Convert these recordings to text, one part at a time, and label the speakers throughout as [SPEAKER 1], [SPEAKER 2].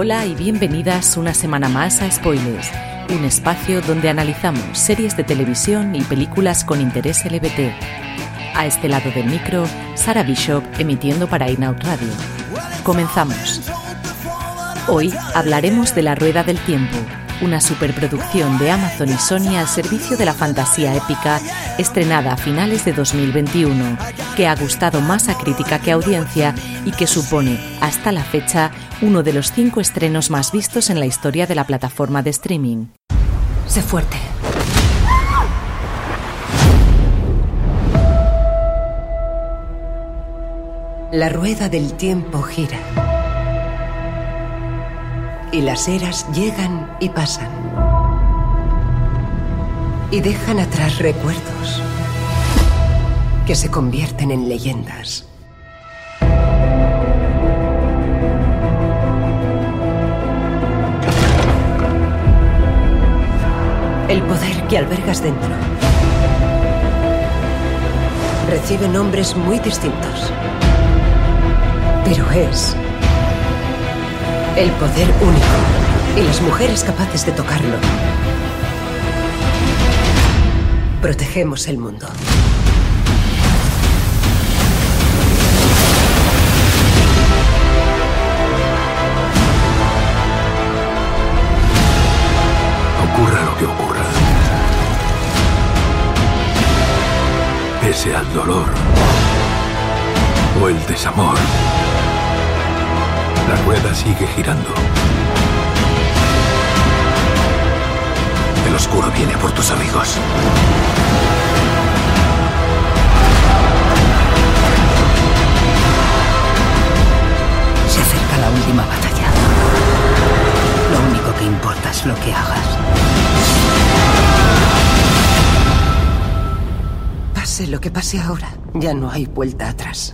[SPEAKER 1] Hola y bienvenidas una semana más a Spoilers, un espacio donde analizamos series de televisión y películas con interés LBT. A este lado del micro, Sara Bishop emitiendo para Inout Radio. Comenzamos. Hoy hablaremos de La Rueda del Tiempo, una superproducción de Amazon y Sony al servicio de la fantasía épica estrenada a finales de 2021, que ha gustado más a crítica que a audiencia y que supone, hasta la fecha, uno de los cinco estrenos más vistos en la historia de la plataforma de streaming.
[SPEAKER 2] Sé fuerte.
[SPEAKER 3] La rueda del tiempo gira. Y las eras llegan y pasan. Y dejan atrás recuerdos que se convierten en leyendas. El poder que albergas dentro recibe nombres muy distintos. Pero es el poder único. Y las mujeres capaces de tocarlo. Protegemos el mundo.
[SPEAKER 4] Ocurra lo que ocurra. Pese al dolor o el desamor, la rueda sigue girando. El oscuro viene por tus amigos.
[SPEAKER 3] Se acerca la última batalla. Lo único que importa es lo que hagas. Pase lo que pase ahora, ya no hay vuelta atrás.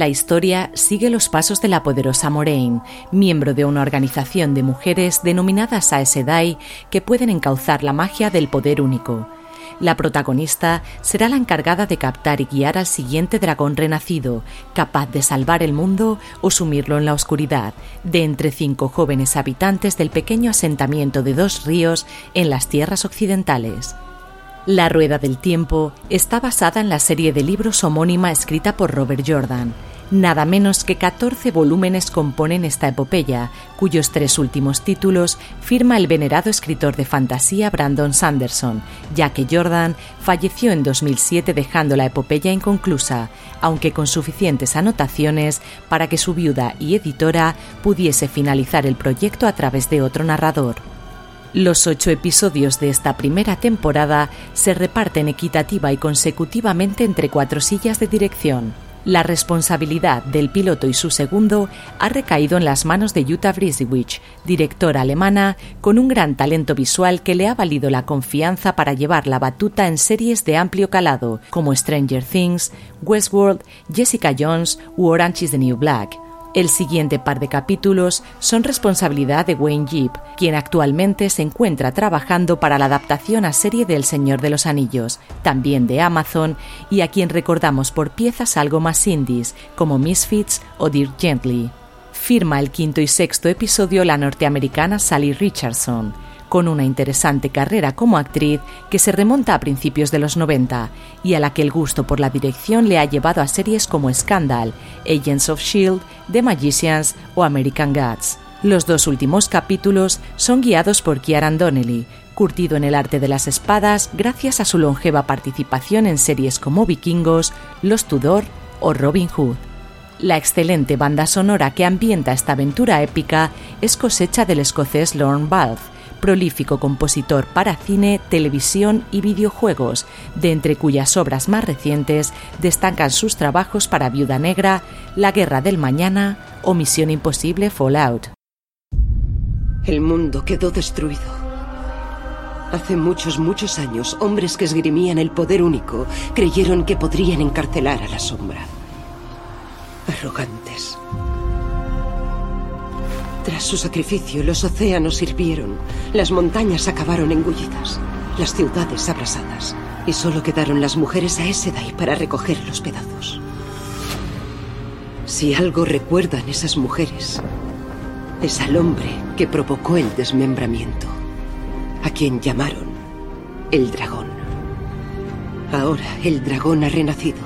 [SPEAKER 1] La historia sigue los pasos de la poderosa Moraine, miembro de una organización de mujeres denominadas Aes Sedai que pueden encauzar la magia del poder único. La protagonista será la encargada de captar y guiar al siguiente dragón renacido, capaz de salvar el mundo o sumirlo en la oscuridad, de entre cinco jóvenes habitantes del pequeño asentamiento de dos ríos en las tierras occidentales. La Rueda del Tiempo está basada en la serie de libros homónima escrita por Robert Jordan. Nada menos que 14 volúmenes componen esta epopeya, cuyos tres últimos títulos firma el venerado escritor de fantasía Brandon Sanderson, ya que Jordan falleció en 2007 dejando la epopeya inconclusa, aunque con suficientes anotaciones para que su viuda y editora pudiese finalizar el proyecto a través de otro narrador. Los ocho episodios de esta primera temporada se reparten equitativa y consecutivamente entre cuatro sillas de dirección. La responsabilidad del piloto y su segundo ha recaído en las manos de Jutta Brisewich, directora alemana con un gran talento visual que le ha valido la confianza para llevar la batuta en series de amplio calado como Stranger Things, Westworld, Jessica Jones u Orange is the New Black. El siguiente par de capítulos son responsabilidad de Wayne Jeep, quien actualmente se encuentra trabajando para la adaptación a serie del Señor de los Anillos, también de Amazon, y a quien recordamos por piezas algo más indies, como Misfits o Dear Gently. Firma el quinto y sexto episodio la norteamericana Sally Richardson. Con una interesante carrera como actriz que se remonta a principios de los 90 y a la que el gusto por la dirección le ha llevado a series como Scandal, Agents of Shield, The Magicians o American Gods. Los dos últimos capítulos son guiados por Kieran Donnelly, curtido en el arte de las espadas gracias a su longeva participación en series como Vikingos, Los Tudor o Robin Hood. La excelente banda sonora que ambienta esta aventura épica es cosecha del escocés Lorne Balfe, prolífico compositor para cine, televisión y videojuegos, de entre cuyas obras más recientes destacan sus trabajos para Viuda Negra, La Guerra del Mañana o Misión Imposible Fallout.
[SPEAKER 2] El mundo quedó destruido. Hace muchos, muchos años, hombres que esgrimían el poder único creyeron que podrían encarcelar a la sombra. Arrogantes. Tras su sacrificio, los océanos hirvieron, las montañas acabaron engullidas, las ciudades abrasadas, y solo quedaron las mujeres a Sedai para recoger los pedazos. Si algo recuerdan esas mujeres, es al hombre que provocó el desmembramiento, a quien llamaron el dragón. Ahora el dragón ha renacido.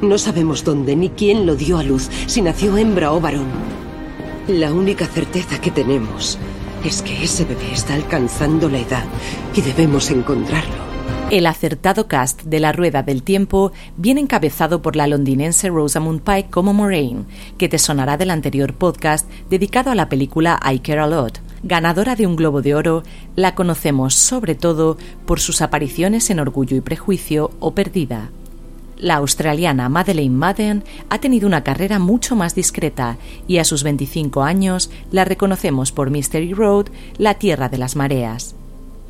[SPEAKER 2] No sabemos dónde ni quién lo dio a luz, si nació hembra o varón. La única certeza que tenemos es que ese bebé está alcanzando la edad y debemos encontrarlo.
[SPEAKER 1] El acertado cast de La Rueda del Tiempo viene encabezado por la londinense Rosamund Pike como Moraine, que te sonará del anterior podcast dedicado a la película I Care a Lot. Ganadora de un Globo de Oro, la conocemos sobre todo por sus apariciones en Orgullo y Prejuicio o Perdida. La australiana Madeleine Madden ha tenido una carrera mucho más discreta y a sus 25 años la reconocemos por Mystery Road, La Tierra de las Mareas.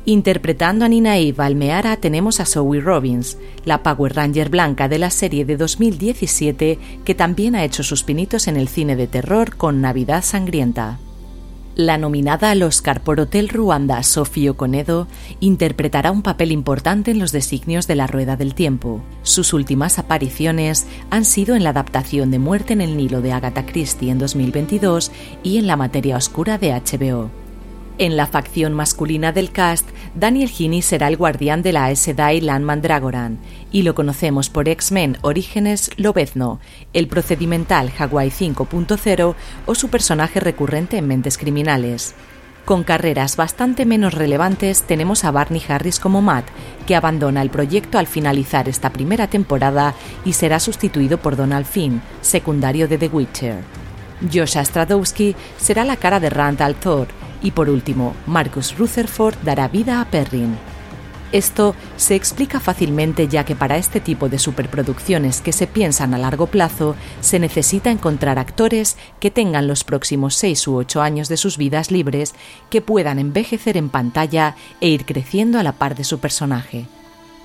[SPEAKER 1] Interpretando a Nina Eve Almeara tenemos a Zoe Robbins, la Power Ranger blanca de la serie de 2017 que también ha hecho sus pinitos en el cine de terror con Navidad Sangrienta. La nominada al Oscar por Hotel Ruanda, Sofía Conedo, interpretará un papel importante en los designios de la Rueda del Tiempo. Sus últimas apariciones han sido en la adaptación de Muerte en el Nilo de Agatha Christie en 2022 y en La Materia Oscura de HBO. En la facción masculina del cast, Daniel Heaney será el guardián de la Aes Sedai Landman Dragoran, y lo conocemos por X-Men Orígenes Lobezno, el procedimental Hawaii 5.0 o su personaje recurrente en Mentes Criminales. Con carreras bastante menos relevantes tenemos a Barney Harris como Matt, que abandona el proyecto al finalizar esta primera temporada y será sustituido por Donald Finn, secundario de The Witcher. Josh Stradowski será la cara de Randall Thor, y por último, Marcus Rutherford dará vida a Perrin. Esto se explica fácilmente ya que para este tipo de superproducciones que se piensan a largo plazo se necesita encontrar actores que tengan los próximos seis u ocho años de sus vidas libres, que puedan envejecer en pantalla e ir creciendo a la par de su personaje.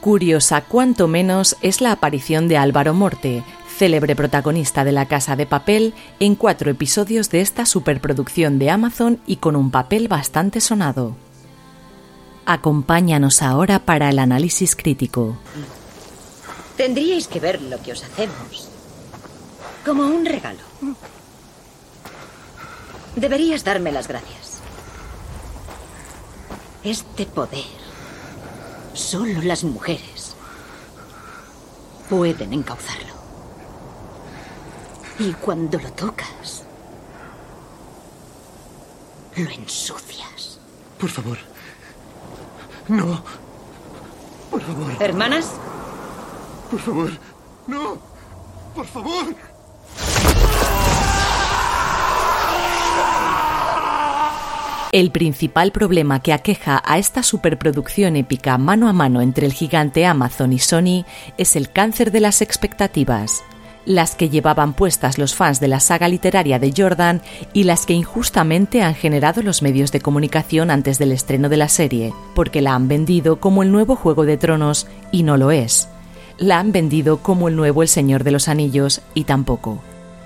[SPEAKER 1] Curiosa cuanto menos es la aparición de Álvaro Morte, célebre protagonista de La Casa de Papel, en cuatro episodios de esta superproducción de Amazon y con un papel bastante sonado. Acompáñanos ahora para el análisis crítico.
[SPEAKER 5] Tendríais que ver lo que os hacemos. Como un regalo. Deberías darme las gracias. Este poder, solo las mujeres pueden encauzarlo. Y cuando lo tocas, lo ensucias.
[SPEAKER 6] Por favor. No. Por favor.
[SPEAKER 5] ¿Hermanas?
[SPEAKER 6] Por favor. No. Por favor.
[SPEAKER 1] El principal problema que aqueja a esta superproducción épica mano a mano entre el gigante Amazon y Sony es el cáncer de las expectativas las que llevaban puestas los fans de la saga literaria de Jordan y las que injustamente han generado los medios de comunicación antes del estreno de la serie, porque la han vendido como el nuevo Juego de Tronos y no lo es. La han vendido como el nuevo El Señor de los Anillos y tampoco.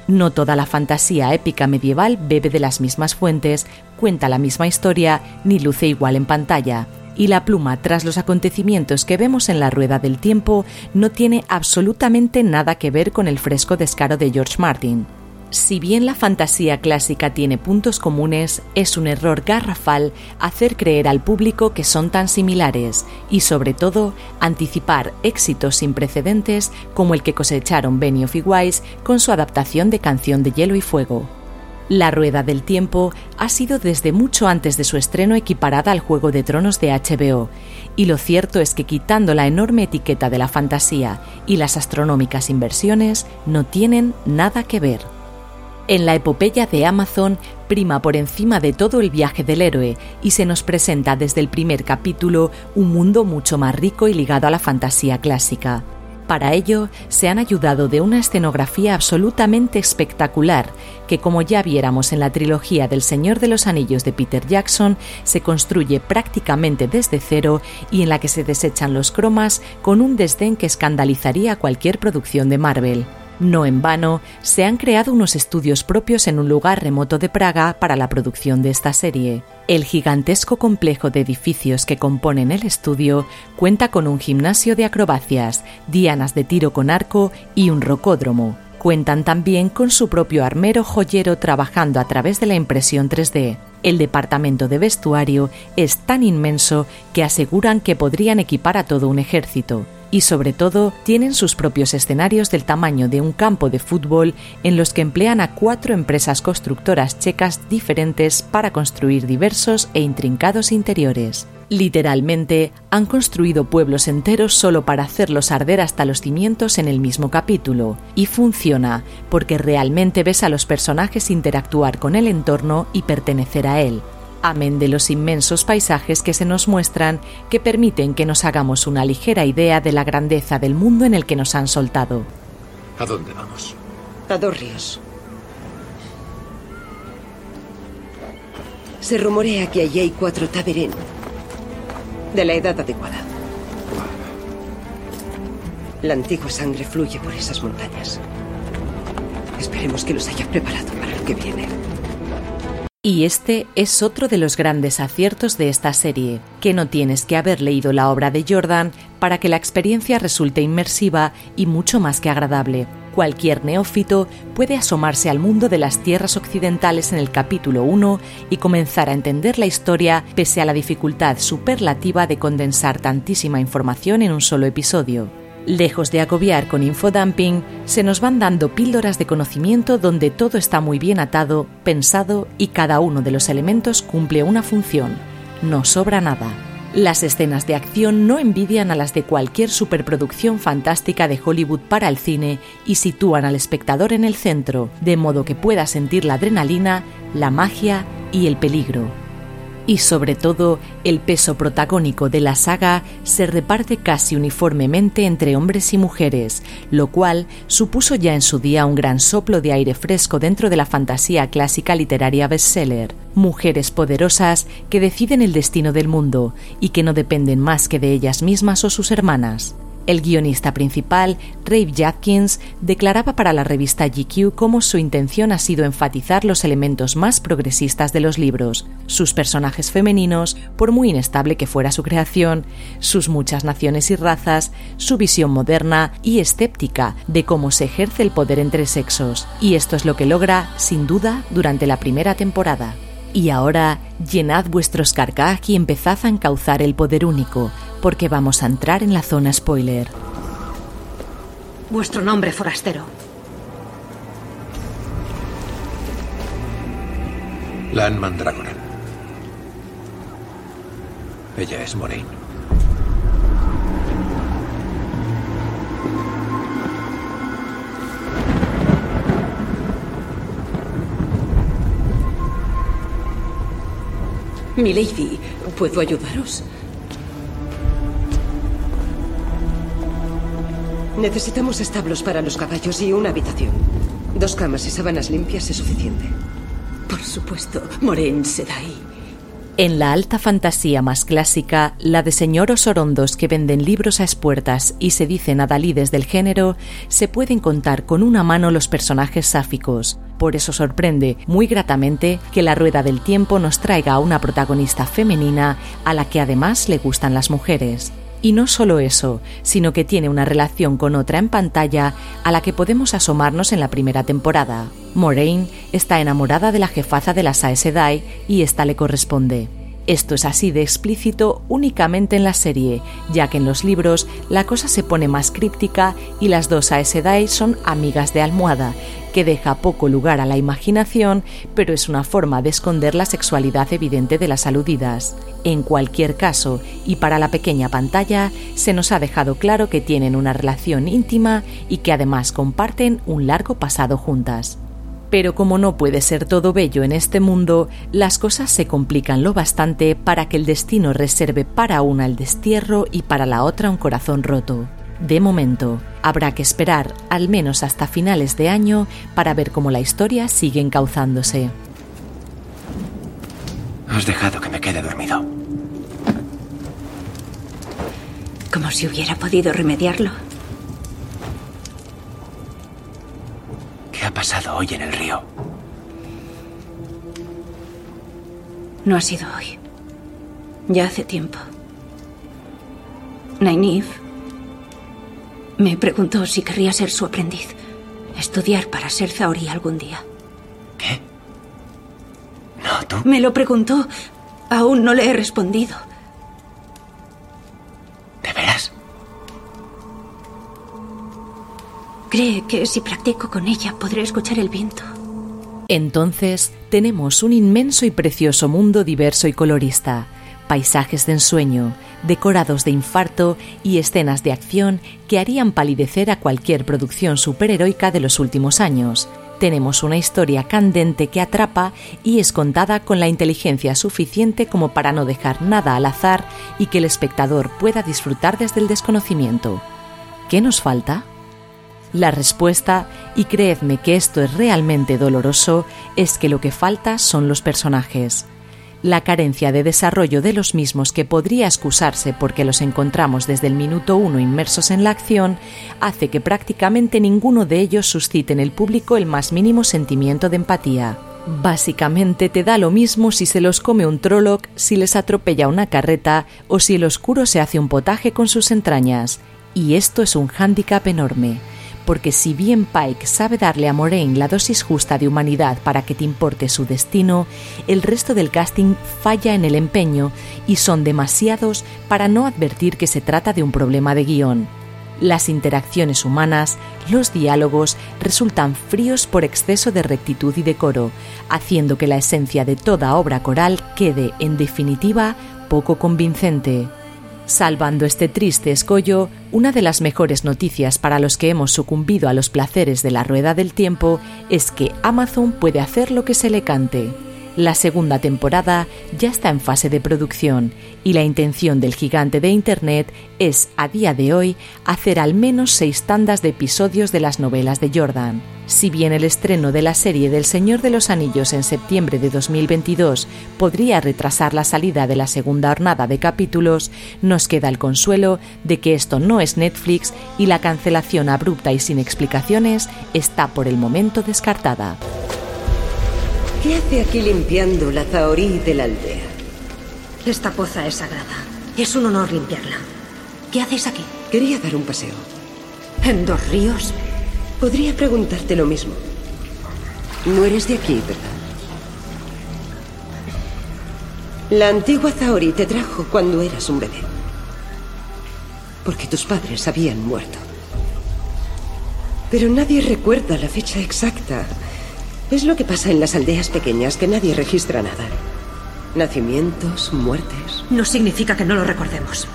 [SPEAKER 1] No toda la fantasía épica medieval bebe de las mismas fuentes, cuenta la misma historia ni luce igual en pantalla, y la pluma tras los acontecimientos que vemos en la rueda del tiempo no tiene absolutamente nada que ver con el fresco descaro de George Martin. Si bien la fantasía clásica tiene puntos comunes, es un error garrafal hacer creer al público que son tan similares y, sobre todo, anticipar éxitos sin precedentes como el que cosecharon Benioff y Weiss con su adaptación de Canción de Hielo y Fuego. La Rueda del Tiempo ha sido desde mucho antes de su estreno equiparada al Juego de Tronos de HBO, y lo cierto es que quitando la enorme etiqueta de la fantasía y las astronómicas inversiones, no tienen nada que ver. En la epopeya de Amazon prima por encima de todo el viaje del héroe y se nos presenta desde el primer capítulo un mundo mucho más rico y ligado a la fantasía clásica. Para ello, se han ayudado de una escenografía absolutamente espectacular, que como ya viéramos en la trilogía del Señor de los Anillos de Peter Jackson, se construye prácticamente desde cero y en la que se desechan los cromas con un desdén que escandalizaría cualquier producción de Marvel. No en vano, se han creado unos estudios propios en un lugar remoto de Praga para la producción de esta serie. El gigantesco complejo de edificios que componen el estudio cuenta con un gimnasio de acrobacias, dianas de tiro con arco y un rocódromo. Cuentan también con su propio armero joyero trabajando a través de la impresión 3D. El departamento de vestuario es tan inmenso que aseguran que podrían equipar a todo un ejército y sobre todo tienen sus propios escenarios del tamaño de un campo de fútbol en los que emplean a cuatro empresas constructoras checas diferentes para construir diversos e intrincados interiores. Literalmente, han construido pueblos enteros solo para hacerlos arder hasta los cimientos en el mismo capítulo, y funciona, porque realmente ves a los personajes interactuar con el entorno y pertenecer a él, amén de los inmensos paisajes que se nos muestran que permiten que nos hagamos una ligera idea de la grandeza del mundo en el que nos han soltado.
[SPEAKER 4] ¿A dónde vamos?
[SPEAKER 2] A dos ríos. Se rumorea que allí hay cuatro Taberen. De la edad adecuada. La antigua sangre fluye por esas montañas. Esperemos que los haya preparado para lo que viene.
[SPEAKER 1] Y este es otro de los grandes aciertos de esta serie, que no tienes que haber leído la obra de Jordan para que la experiencia resulte inmersiva y mucho más que agradable. Cualquier neófito puede asomarse al mundo de las tierras occidentales en el capítulo 1 y comenzar a entender la historia pese a la dificultad superlativa de condensar tantísima información en un solo episodio. Lejos de agobiar con infodumping, se nos van dando píldoras de conocimiento donde todo está muy bien atado, pensado y cada uno de los elementos cumple una función. No sobra nada. Las escenas de acción no envidian a las de cualquier superproducción fantástica de Hollywood para el cine y sitúan al espectador en el centro, de modo que pueda sentir la adrenalina, la magia y el peligro y sobre todo el peso protagónico de la saga se reparte casi uniformemente entre hombres y mujeres, lo cual supuso ya en su día un gran soplo de aire fresco dentro de la fantasía clásica literaria bestseller. Mujeres poderosas que deciden el destino del mundo y que no dependen más que de ellas mismas o sus hermanas. El guionista principal, Ray Jadkins, declaraba para la revista GQ cómo su intención ha sido enfatizar los elementos más progresistas de los libros, sus personajes femeninos, por muy inestable que fuera su creación, sus muchas naciones y razas, su visión moderna y escéptica de cómo se ejerce el poder entre sexos. Y esto es lo que logra, sin duda, durante la primera temporada. Y ahora, llenad vuestros carcaj y empezad a encauzar el poder único, porque vamos a entrar en la zona spoiler.
[SPEAKER 5] Vuestro nombre, forastero.
[SPEAKER 4] Lan Mandragoran. Ella es Moraine.
[SPEAKER 2] Milady, ¿puedo ayudaros? Necesitamos establos para los caballos y una habitación. Dos camas y sábanas limpias es suficiente.
[SPEAKER 5] Por supuesto, Moren Sedai.
[SPEAKER 1] En la alta fantasía más clásica, la de señoros orondos que venden libros a espuertas y se dicen adalides del género, se pueden contar con una mano los personajes sáficos. Por eso sorprende muy gratamente que la rueda del tiempo nos traiga a una protagonista femenina a la que además le gustan las mujeres. Y no solo eso, sino que tiene una relación con otra en pantalla a la que podemos asomarnos en la primera temporada. Moraine está enamorada de la jefaza de las Aes Sedai y esta le corresponde. Esto es así de explícito únicamente en la serie, ya que en los libros la cosa se pone más críptica y las dos Aes Sedai son amigas de almohada, que deja poco lugar a la imaginación, pero es una forma de esconder la sexualidad evidente de las aludidas. En cualquier caso, y para la pequeña pantalla, se nos ha dejado claro que tienen una relación íntima y que además comparten un largo pasado juntas. Pero como no puede ser todo bello en este mundo, las cosas se complican lo bastante para que el destino reserve para una el destierro y para la otra un corazón roto. De momento, habrá que esperar al menos hasta finales de año para ver cómo la historia sigue encauzándose.
[SPEAKER 4] Has dejado que me quede dormido.
[SPEAKER 5] Como si hubiera podido remediarlo.
[SPEAKER 4] Ha pasado hoy en el río?
[SPEAKER 5] No ha sido hoy. Ya hace tiempo. Nainif me preguntó si querría ser su aprendiz. Estudiar para ser Zaori algún día.
[SPEAKER 4] ¿Qué? No, tú.
[SPEAKER 5] Me lo preguntó. Aún no le he respondido. Cree que si practico con ella podré escuchar el viento.
[SPEAKER 1] Entonces tenemos un inmenso y precioso mundo diverso y colorista, paisajes de ensueño, decorados de infarto y escenas de acción que harían palidecer a cualquier producción superheroica de los últimos años. Tenemos una historia candente que atrapa y es contada con la inteligencia suficiente como para no dejar nada al azar y que el espectador pueda disfrutar desde el desconocimiento. ¿Qué nos falta? La respuesta, y creedme que esto es realmente doloroso, es que lo que falta son los personajes. La carencia de desarrollo de los mismos que podría excusarse porque los encontramos desde el minuto uno inmersos en la acción hace que prácticamente ninguno de ellos suscite en el público el más mínimo sentimiento de empatía. Básicamente te da lo mismo si se los come un Trolloc, si les atropella una carreta o si el oscuro se hace un potaje con sus entrañas. Y esto es un hándicap enorme porque si bien Pike sabe darle a Moraine la dosis justa de humanidad para que te importe su destino, el resto del casting falla en el empeño y son demasiados para no advertir que se trata de un problema de guion. Las interacciones humanas, los diálogos, resultan fríos por exceso de rectitud y decoro, haciendo que la esencia de toda obra coral quede, en definitiva, poco convincente. Salvando este triste escollo, una de las mejores noticias para los que hemos sucumbido a los placeres de la rueda del tiempo es que Amazon puede hacer lo que se le cante. La segunda temporada ya está en fase de producción y la intención del gigante de Internet es, a día de hoy, hacer al menos seis tandas de episodios de las novelas de Jordan. Si bien el estreno de la serie del Señor de los Anillos en septiembre de 2022 podría retrasar la salida de la segunda hornada de capítulos, nos queda el consuelo de que esto no es Netflix y la cancelación abrupta y sin explicaciones está por el momento descartada.
[SPEAKER 2] ¿Qué hace aquí limpiando la zahorí de la aldea?
[SPEAKER 5] Esta poza es sagrada. Es un honor limpiarla. ¿Qué haces aquí?
[SPEAKER 2] Quería dar un paseo.
[SPEAKER 5] ¿En dos ríos?
[SPEAKER 2] Podría preguntarte lo mismo. No eres de aquí, ¿verdad? La antigua Zaori te trajo cuando eras un bebé. Porque tus padres habían muerto. Pero nadie recuerda la fecha exacta. Es lo que pasa en las aldeas pequeñas, que nadie registra nada. Nacimientos, muertes.
[SPEAKER 5] No significa que no lo recordemos.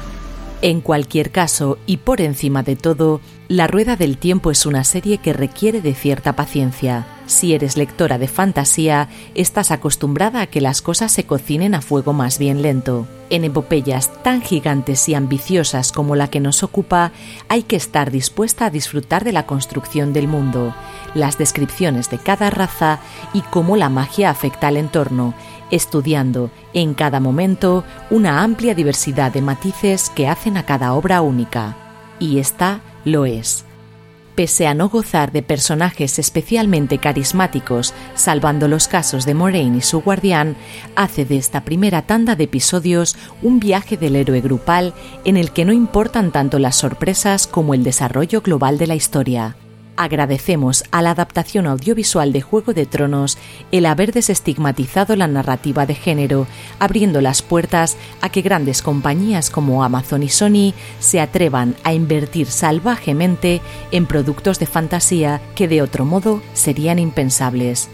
[SPEAKER 1] En cualquier caso, y por encima de todo, La Rueda del Tiempo es una serie que requiere de cierta paciencia. Si eres lectora de fantasía, estás acostumbrada a que las cosas se cocinen a fuego más bien lento. En epopeyas tan gigantes y ambiciosas como la que nos ocupa, hay que estar dispuesta a disfrutar de la construcción del mundo, las descripciones de cada raza y cómo la magia afecta al entorno, estudiando en cada momento una amplia diversidad de matices que hacen a cada obra única. Y esta lo es. Pese a no gozar de personajes especialmente carismáticos, salvando los casos de Moraine y su guardián, hace de esta primera tanda de episodios un viaje del héroe grupal en el que no importan tanto las sorpresas como el desarrollo global de la historia. Agradecemos a la adaptación audiovisual de Juego de Tronos el haber desestigmatizado la narrativa de género, abriendo las puertas a que grandes compañías como Amazon y Sony se atrevan a invertir salvajemente en productos de fantasía que de otro modo serían impensables.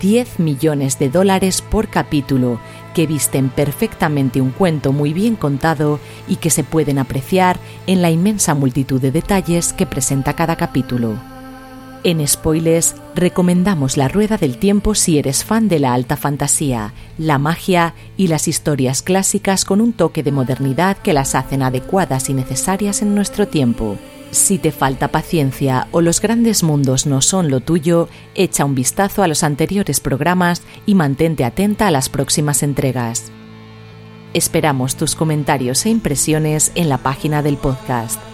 [SPEAKER 1] 10 millones de dólares por capítulo, que visten perfectamente un cuento muy bien contado y que se pueden apreciar en la inmensa multitud de detalles que presenta cada capítulo. En Spoilers recomendamos La Rueda del Tiempo si eres fan de la alta fantasía, la magia y las historias clásicas con un toque de modernidad que las hacen adecuadas y necesarias en nuestro tiempo. Si te falta paciencia o los grandes mundos no son lo tuyo, echa un vistazo a los anteriores programas y mantente atenta a las próximas entregas. Esperamos tus comentarios e impresiones en la página del podcast.